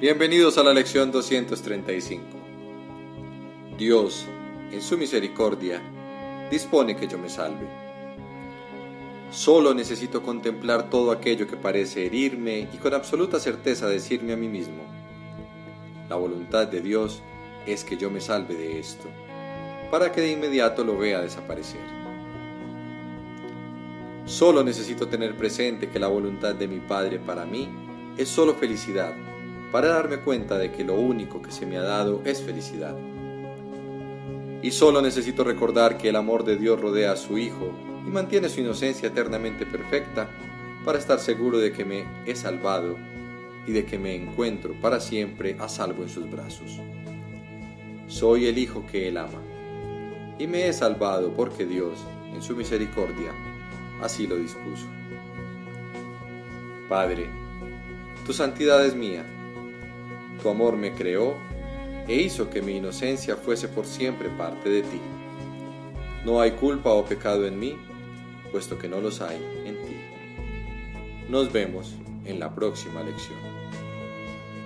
Bienvenidos a la lección 235. Dios, en su misericordia, dispone que yo me salve. Solo necesito contemplar todo aquello que parece herirme y con absoluta certeza decirme a mí mismo, la voluntad de Dios es que yo me salve de esto, para que de inmediato lo vea desaparecer. Solo necesito tener presente que la voluntad de mi Padre para mí es solo felicidad para darme cuenta de que lo único que se me ha dado es felicidad. Y solo necesito recordar que el amor de Dios rodea a su Hijo y mantiene su inocencia eternamente perfecta para estar seguro de que me he salvado y de que me encuentro para siempre a salvo en sus brazos. Soy el Hijo que Él ama y me he salvado porque Dios, en su misericordia, así lo dispuso. Padre, tu santidad es mía tu amor me creó e hizo que mi inocencia fuese por siempre parte de ti. No hay culpa o pecado en mí, puesto que no los hay en ti. Nos vemos en la próxima lección.